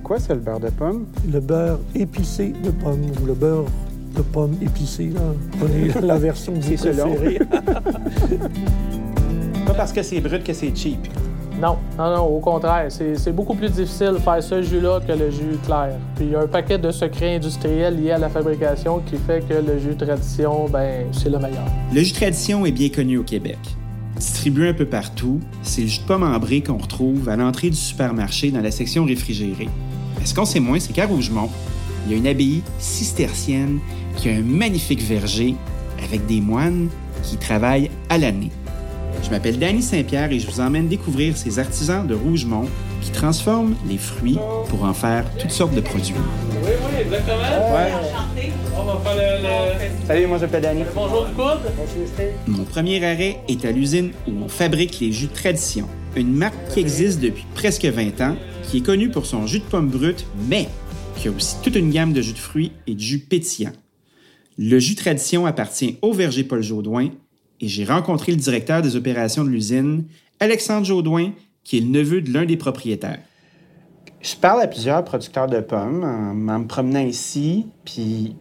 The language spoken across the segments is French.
C'est quoi ça, le beurre de pomme? Le beurre épicé de pomme ou le beurre de pomme épicé. Là. Prenez la version que vous préférez. Pas parce que c'est brut que c'est cheap. Non, non, non, au contraire. C'est c'est beaucoup plus difficile de faire ce jus-là que le jus clair. Puis il y a un paquet de secrets industriels liés à la fabrication qui fait que le jus tradition, ben, c'est le meilleur. Le jus tradition est bien connu au Québec. Distribué un peu partout, c'est le jus de pomme ambré qu'on retrouve à l'entrée du supermarché dans la section réfrigérée. Mais ce qu'on sait moins, c'est qu'à Rougemont, il y a une abbaye cistercienne qui a un magnifique verger avec des moines qui y travaillent à l'année. Je m'appelle Danny Saint-Pierre et je vous emmène découvrir ces artisans de Rougemont qui transforment les fruits pour en faire toutes sortes de produits. Oui, oui, exactement. Ouais. On va faire le. Salut, moi je m'appelle Danny. Bonjour du. Mon premier arrêt est à l'usine où on fabrique les jus Tradition, une marque qui existe depuis presque 20 ans, qui est connue pour son jus de pomme brut, mais qui a aussi toute une gamme de jus de fruits et de jus pétillants. Le jus Tradition appartient au verger Paul Jaudoin et j'ai rencontré le directeur des opérations de l'usine, Alexandre Jaudoin, qui est le neveu de l'un des propriétaires. Je parle à plusieurs producteurs de pommes en, en me promenant ici, puis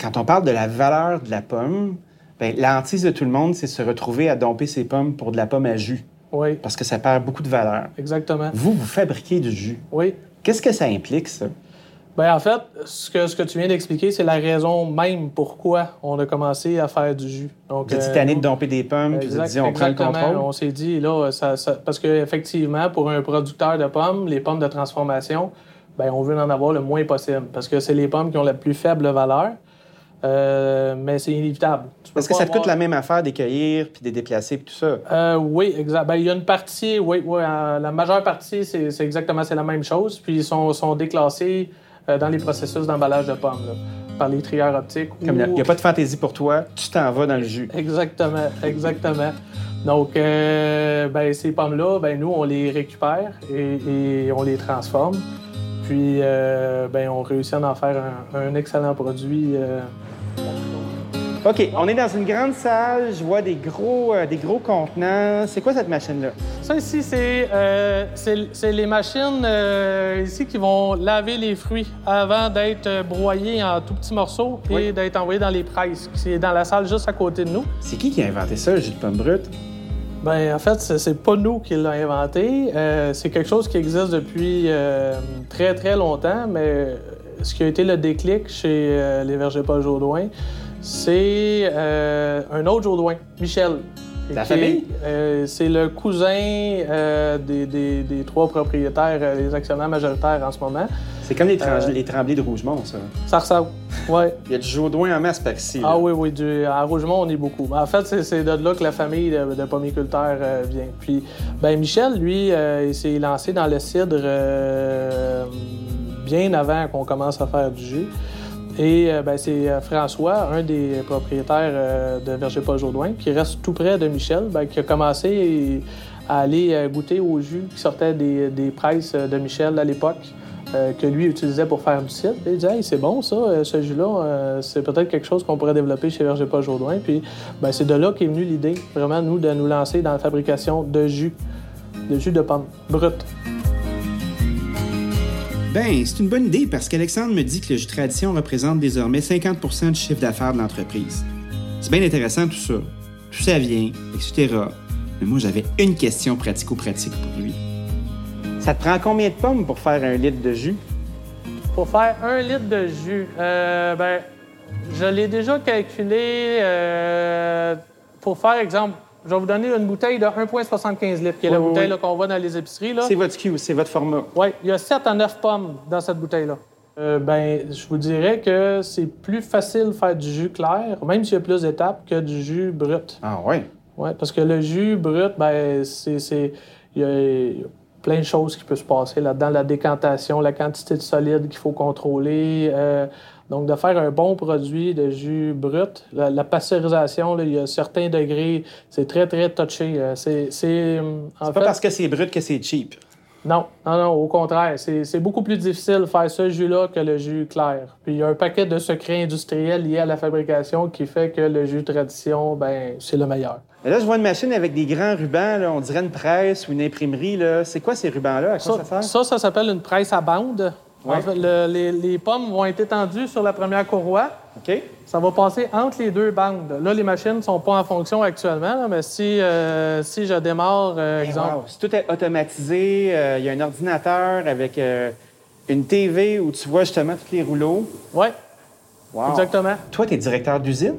quand on parle de la valeur de la pomme, ben, la hantise de tout le monde, c'est se retrouver à domper ses pommes pour de la pomme à jus, Oui, parce que ça perd beaucoup de valeur. exactement. Vous, vous fabriquez du jus. Oui. Qu'est-ce que ça implique, ça? Ben, en fait, ce que, ce que tu viens d'expliquer, c'est la raison même pourquoi on a commencé à faire du jus. Donc, Vous euh, de domper des pommes, puis vous avez dit, on prend le contrôle. On s'est dit, là, ça, ça- parce qu'effectivement, pour un producteur de pommes, les pommes de transformation, ben, on veut en avoir le moins possible parce que c'est les pommes qui ont la plus faible valeur. Euh, mais c'est inévitable. Est-ce que ça te coûte la même affaire des cueillir, puis des déplacer, puis tout ça? Euh, oui, exact. Ben, il y a une partie, oui, oui, euh, la majeure partie, c'est exactement c'est la même chose. Puis ils sont, sont déclassés dans les processus d'emballage de pommes, là, par les trieurs optiques. Comme il n'y a pas de fantaisie pour toi, tu t'en vas dans le jus. Exactement, exactement. Donc, ben, ces pommes-là, ben, nous, on les récupère et, et on les transforme. Puis, ben, on réussit à en faire un, un excellent produit. OK, on est dans une grande salle, je vois des gros, euh, des gros contenants. C'est quoi cette machine-là? Ça ici, c'est euh, les machines euh, ici qui vont laver les fruits avant d'être euh, broyés en tout petits morceaux et Oui. d'être envoyés dans les presses. C'est dans la salle juste à côté de nous. C'est qui qui a inventé ça, le jus de pomme brute? Ben, en fait, c'est- pas nous qui l'avons inventé. C'est quelque chose qui existe depuis très, très longtemps, mais ce qui a été le déclic chez les vergers Paul Jaudoin, c'est euh, un autre Jaudoin, Michel. La Qui famille? euh, c'est le cousin euh, des, des- des trois propriétaires, les actionnaires majoritaires en ce moment. C'est comme les, trem- les tremblés de Rougemont, ça. Ça ressemble. Ouais. Il y a du Jaudoin en masse par ici. là. Ah oui, oui, du, à Rougemont, on est beaucoup. En fait, c'est- c'est de là que la famille de, de pommiculteurs vient. Puis, ben Michel, lui, il s'est lancé dans le cidre bien avant qu'on commence à faire du jus. Et euh, ben, c'est euh, François, un des propriétaires euh, de Verger Paul Jourdouin, qui reste tout près de Michel, ben, qui a commencé à aller goûter au jus qui sortait des, des presses de Michel à l'époque. que lui utilisait pour faire du cidre. Et il disait, c'est bon ça, ce jus-là, c'est peut-être quelque chose qu'on pourrait développer chez Verger Paul Jourdouin. Puis ben, c'est de là qu'est venue l'idée, vraiment, nous, de nous lancer dans la fabrication de jus, de jus de pomme brut. Ben, c'est une bonne idée parce qu'Alexandre me dit que le jus Tradition représente désormais 50% du chiffre d'affaires de l'entreprise. C'est bien intéressant tout ça. Tout ça vient, etc. Mais moi, j'avais une question pratico-pratique pour lui. Ça te prend combien de pommes pour faire un litre de jus? Pour faire un litre de jus, euh, ben, je l'ai déjà calculé. euh, pour faire exemple, je vais vous donner une bouteille de 1,75 litres, qui est la Oui, oui, bouteille oui. qu'on voit dans les épiceries. Là. C'est votre cue, c'est votre format. Oui, il y a 7 à 9 pommes dans cette bouteille-là. Euh, ben, je vous dirais que c'est plus facile de faire du jus clair, même s'il y a plus d'étapes, que du jus brut. Ah ouais. Oui, parce que le jus brut, ben, c'est. Plein de choses qui peuvent se passer là-dedans. La décantation, la quantité de solide qu'il faut contrôler. euh, donc, de faire un bon produit de jus brut, la, la pasteurisation, là, il y a certains degrés, c'est très, très touché. euh, C'est. c'est, en C'est pas parce que c'est brut que c'est cheap. Non, non, non, au contraire. C'est c'est beaucoup plus difficile de faire ce jus-là que le jus clair. Puis il y a un paquet de secrets industriels liés à la fabrication qui fait que le jus tradition, ben, c'est le meilleur. Mais là, je vois une machine avec des grands rubans, là, on dirait une presse ou une imprimerie. là. C'est quoi ces rubans-là? À quoi ça, Ça, sert? ça, ça s'appelle une presse à bande. Ouais. En fait, le- les, les pommes vont être étendues sur la première courroie. OK? Ça va passer entre les deux bandes. Là, les machines ne sont pas en fonction actuellement, là, mais si, euh, si je démarre, euh, Hey, exemple, wow, C'est tout est automatisé. euh, Il y a un ordinateur avec euh, une TV où tu vois justement tous les rouleaux. ouais, Wow. exactement. Toi, tu es directeur d'usine,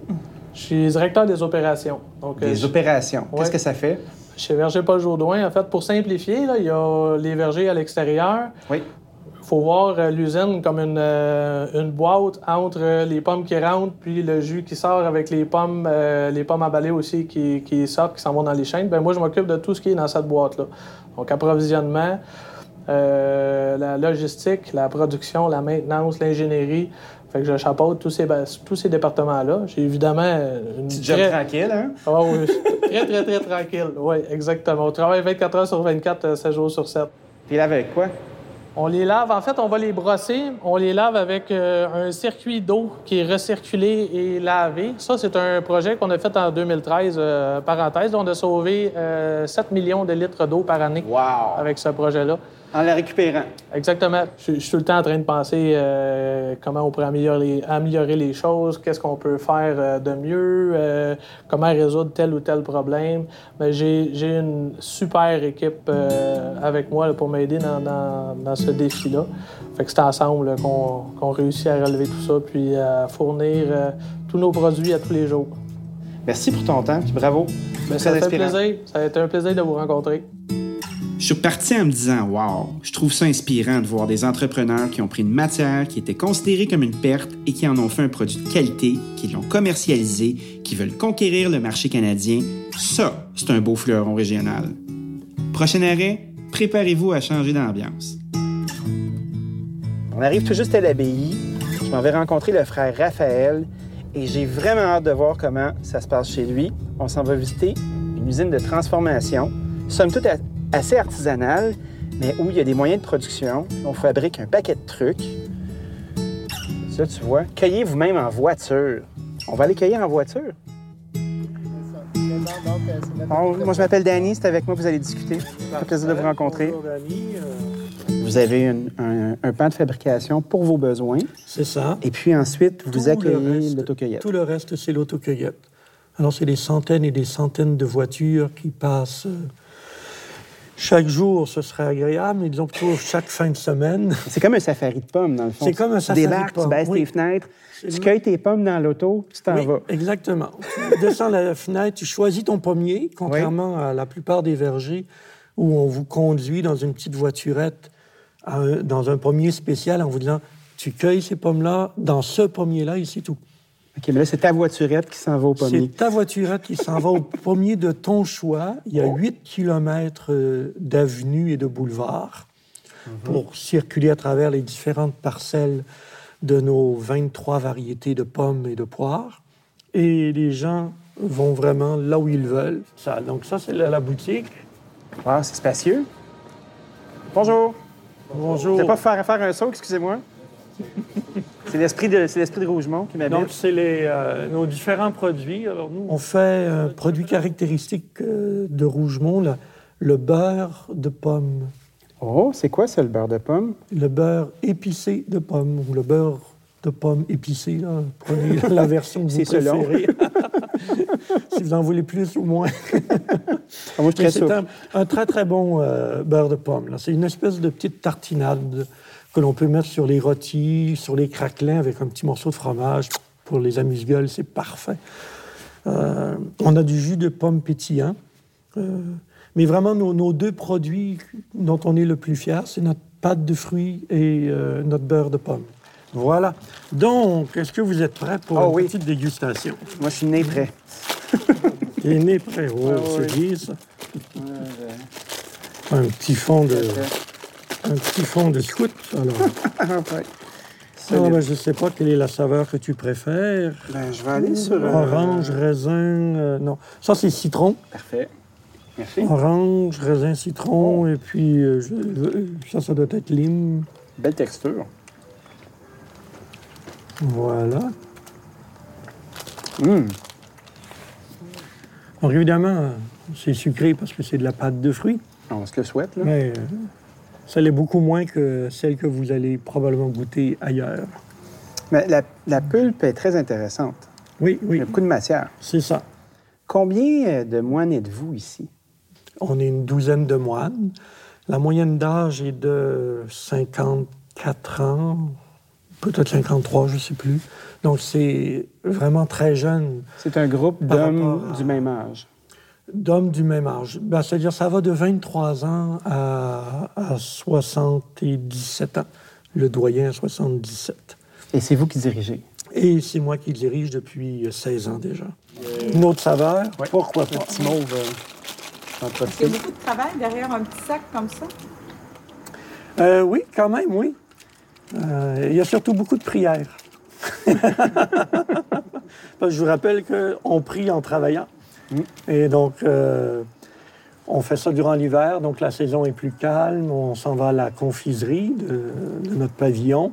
Je suis directeur des opérations. Donc, des je- opérations. Ouais. Qu'est-ce que ça fait? chez Verger Paul Jourdouin, en fait, pour simplifier, là, il y a les vergers à l'extérieur. Oui. Il faut voir euh, l'usine comme une, euh, une boîte entre euh, les pommes qui rentrent puis le jus qui sort avec les pommes, les pommes emballées aussi qui, qui sortent, qui s'en vont dans les chaînes. Ben moi, je m'occupe de tout ce qui est dans cette boîte-là. Donc, approvisionnement, euh, la logistique, la production, la maintenance, l'ingénierie. Fait que je chapeaute tous ces, tous ces départements-là. J'ai évidemment une Petit job très- tranquille, hein? ah oui, très, très, très tranquille. Oui, exactement. On travaille 24 heures sur 24, euh, 7 jours sur 7. Puis là, avec quoi? On les lave, en fait, on va les brosser. On les lave avec euh, un circuit d'eau qui est recirculé et lavé. Ça, c'est un projet qu'on a fait en 2013. euh, parenthèse, on a sauvé euh, 7 millions de litres d'eau par année Wow! avec ce projet-là. En la récupérant. Exactement. Je, je suis tout le temps en train de penser euh, comment on pourrait améliorer les, améliorer les choses, qu'est-ce qu'on peut faire euh, de mieux, euh, comment résoudre tel ou tel problème. Mais j'ai une super équipe avec moi là, pour m'aider dans, dans- dans ce défi-là. Fait que c'est ensemble qu'on réussit à relever tout ça, puis à fournir tous nos produits à tous les jours. Merci pour ton temps, puis bravo. Très ça fait inspirant. plaisir. Ça a été un plaisir de vous rencontrer. Je suis reparti en me disant Wow, je trouve ça inspirant de voir des entrepreneurs qui ont pris une matière qui était considérée comme une perte et qui en ont fait un produit de qualité, qui l'ont commercialisé, qui veulent conquérir le marché canadien. Ça, c'est un beau fleuron régional. Prochain arrêt, préparez-vous à changer d'ambiance. On arrive tout juste à l'abbaye. Je m'en vais rencontrer le frère Raphaël et j'ai vraiment hâte de voir comment ça se passe chez lui. On s'en va visiter une usine de transformation, somme toute assez artisanale, mais où il y a des moyens de production. On fabrique un paquet de trucs. Ça, tu vois. Cueillez vous-même en voiture. On va aller cueillir en voiture. Bon, moi, je m'appelle Danny, c'est avec moi que vous allez discuter. Fait plaisir de vous rencontrer. Euh, Vous avez une- un, un pan de fabrication pour vos besoins. C'est ça. Et puis ensuite, vous Tout le accueillez l'autocueillette. Tout le reste, c'est l'autocueillette. Alors, c'est des centaines et des centaines de voitures qui passent. Chaque jour, ce serait agréable, mais disons plutôt chaque fin de semaine. C'est comme un safari de pommes, dans le fond. C'est comme un safari de pommes, tu baisses oui. tes fenêtres, tu cueilles tes pommes dans l'auto, puis tu t'en Oui, vas. exactement. Tu descends la fenêtre, tu choisis ton pommier, contrairement à la plupart des vergers où on vous conduit dans une petite voiturette un- dans un pommier spécial en vous disant tu cueilles ces pommes-là dans ce pommier-là et c'est tout. OK, mais là, c'est ta voiturette qui s'en va au pommier. C'est ta voiturette qui s'en va au pommier de ton choix. Il y a 8 km d'avenues et de boulevards pour circuler à travers les différentes parcelles de nos 23 variétés de pommes et de poires. Et les gens vont vraiment là où ils veulent. Ça, donc ça, c'est la, la boutique. Wow, c'est spacieux. Bonjour. Bonjour. Vous pas faire, faire un saut, excusez-moi. c'est l'esprit de, c'est l'esprit de Rougemont qui Donc, m'habite. c'est les, euh, nos différents produits. Alors, nous, on fait un produit caractéristique euh, de Rougemont, le, le beurre de pomme. Oh, c'est quoi ça, le beurre de pomme? le beurre épicé de pomme ou le beurre de pomme épicé. Là. Prenez la version que vous C'est selon. préférez. si vous en voulez plus ou moins. Ah, moi, je suis Mais très c'est un, un très, très bon euh, beurre de pomme. là. C'est une espèce de petite tartinade que l'on peut mettre sur les rôtis, sur les craquelins avec un petit morceau de fromage. Pour les amuse-gueules, c'est parfait. Euh, on a du jus de pomme pétillant. Euh, mais vraiment, nos, nos deux produits dont on est le plus fier, c'est notre pâte de fruits et euh, notre beurre de pomme. Voilà. Donc, est-ce que vous êtes prêts pour Oh une oui. petite dégustation? Moi, je suis né prêt. T'es né prêt. Oh, Ouais, c'est oui. Un petit fond de, un petit fond de scout, alors. Ouais. Solide. ben, je ne sais pas quelle est la saveur que tu préfères. Ben, je vais aller sur... euh, Orange, raisin... euh, non, ça, c'est citron. Parfait. Merci. Orange, raisin, citron, et puis euh, je- ça, ça doit être lime. Belle texture. Voilà. Hum. Donc, évidemment, c'est sucré parce que c'est de la pâte de fruits, On se le souhaite, là. mais Ça l'est beaucoup moins que celle que vous allez probablement goûter ailleurs. Mais la, la pulpe est très intéressante. Oui, Il oui, y a beaucoup de matière. c'est ça. Combien euh, de moines êtes-vous ici? On est une douzaine de moines. La moyenne d'âge est de 54 ans, peut-être 53, je ne sais plus. Donc c'est vraiment très jeune C'est un groupe d'hommes à- du même âge. D'hommes du même âge. Ben, C'est-à-dire ça va de 23 ans à, à 77 ans. Le doyen à 77. Et c'est vous qui dirigez? Et c'est moi qui dirige depuis 16 ans déjà. Une autre saveur? Pourquoi Le pas? petit mauve, euh, Il y a beaucoup de travail derrière un petit sac comme ça. Euh, oui, quand même, oui. Euh, il y a surtout beaucoup de prières. Parce que je vous rappelle qu'on prie en travaillant. Et donc, euh, on fait ça durant l'hiver, donc la saison est plus calme. On s'en va à la confiserie de, notre pavillon.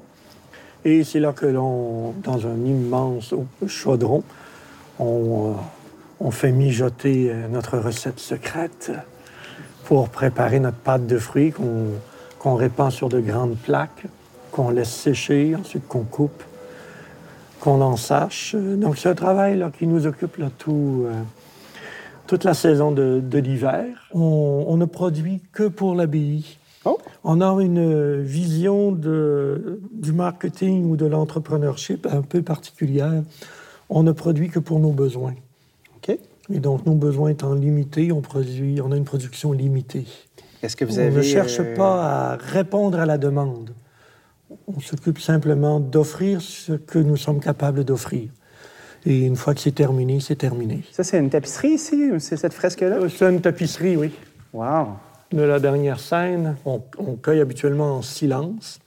Et c'est là que l'on, dans un immense chaudron, on, euh, fait mijoter euh, notre recette secrète pour préparer notre pâte de fruits qu'on répand sur de grandes plaques, qu'on laisse sécher, ensuite qu'on coupe, qu'on en sache. Donc c'est un travail qui nous occupe tout, toute la saison de, de l'hiver. On, on ne produit que pour l'abbaye. Oh! On a une vision de, du marketing ou de l'entrepreneurship un peu particulière. On ne produit que pour nos besoins. OK. Et donc, nos besoins étant limités, on, produit, on a une production limitée. Est-ce que vous on ne cherche euh, pas à répondre à la demande. On s'occupe simplement d'offrir ce que nous sommes capables d'offrir. Et une fois que c'est terminé, c'est terminé. Ça, c'est une tapisserie ici? C'est cette fresque-là? Euh, C'est une tapisserie, oui. Wow! De la dernière scène, on, on cueille habituellement en silence.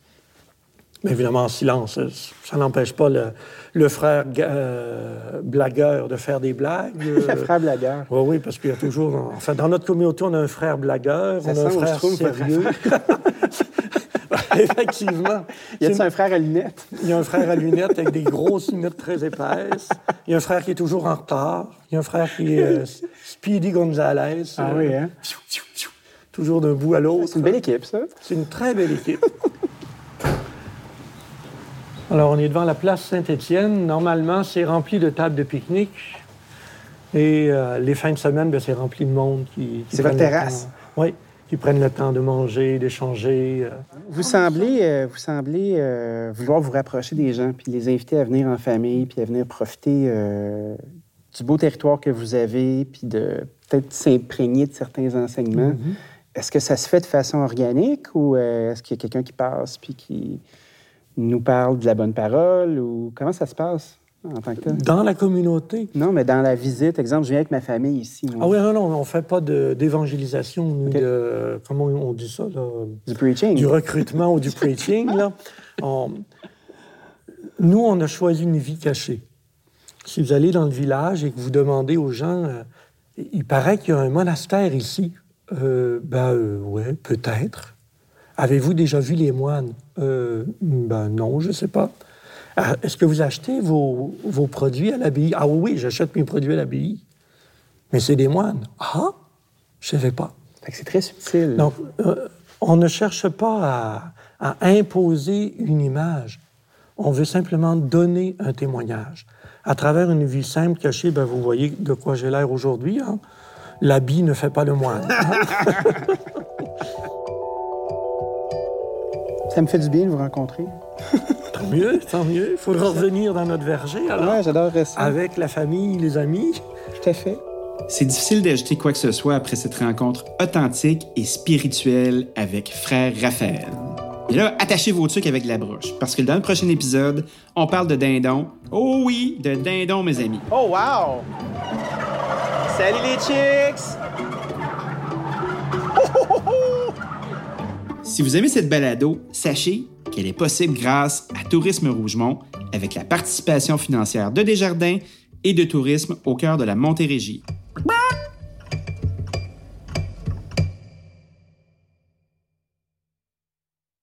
Mais évidemment, en silence, euh, ça n'empêche pas le, le frère euh, blagueur de faire des blagues. Le frère blagueur. Oui, oui, parce qu'il y a toujours. Enfin, dans notre communauté, on a un frère blagueur, Ça on a un frère sérieux. Effectivement. Y a-t-il C'est- un frère à lunettes? Il y a un frère à lunettes avec des grosses lunettes très épaisses. Il y a un frère qui est toujours en retard. Il y a un frère qui est euh, Speedy Gonzalez. Ah euh, oui, hein? Toujours d'un bout à l'autre. C'est une belle équipe, ça. C'est une très belle équipe. Alors, on est devant la place Saint-Étienne. Normalement, c'est rempli de tables de pique-nique. Et euh, les fins de semaine, ben, c'est rempli de monde qui. qui C'est votre terrasse. Oui, qui prennent le temps de manger, d'échanger. euh. Vous semblez, euh, vous semblez euh, vouloir vous rapprocher des gens, puis les inviter à venir en famille, puis à venir profiter euh, du beau territoire que vous avez, puis de peut-être s'imprégner de certains enseignements. Est-ce que ça se fait de façon organique ou est-ce qu'il y a quelqu'un qui passe puis qui nous parle de la bonne parole ou comment ça se passe? En tant que tel? Dans la communauté? Non, mais dans la visite, exemple, je viens avec ma famille ici. moi. Ah oui, non, non, on ne fait pas d'évangélisation ni de. Comment on dit ça, là? Du preaching. du recrutement ou du preaching. Là. On- Nous, on a choisi une vie cachée. Si vous allez dans le village et que vous demandez aux gens, euh, il paraît qu'il y a un monastère ici. Euh, ben, euh, ouais, peut-être. Avez-vous déjà vu les moines? Euh, ben non, je ne sais pas. Ah, Est-ce que vous achetez vos, vos produits à l'abbaye? Ah oui, j'achète mes produits à l'abbaye. Mais c'est des moines. Ah, je ne savais pas. C'est très subtil. Donc, euh, on ne cherche pas à, à imposer une image. On veut simplement donner un témoignage. À travers une vie simple, cachée, ben, vous voyez de quoi j'ai l'air aujourd'hui. Hein? L'habit ne fait pas le moine. Ça me fait du bien de vous rencontrer. tant mieux, tant mieux. Il faudra revenir dans notre verger, alors, Ouais, j'adore ça. avec la famille, les amis. Tout à fait. C'est difficile d'ajouter quoi que ce soit après cette rencontre authentique et spirituelle avec frère Raphaël. Et là, attachez vos trucs avec la broche, parce que dans le prochain épisode, on parle de dindon. Oh oui, de dindon, mes amis. Oh, wow! Salut les chicks! Si vous aimez cette balado, sachez qu'elle est possible grâce à Tourisme Rougemont, avec la participation financière de Desjardins et de Tourisme au cœur de la Montérégie.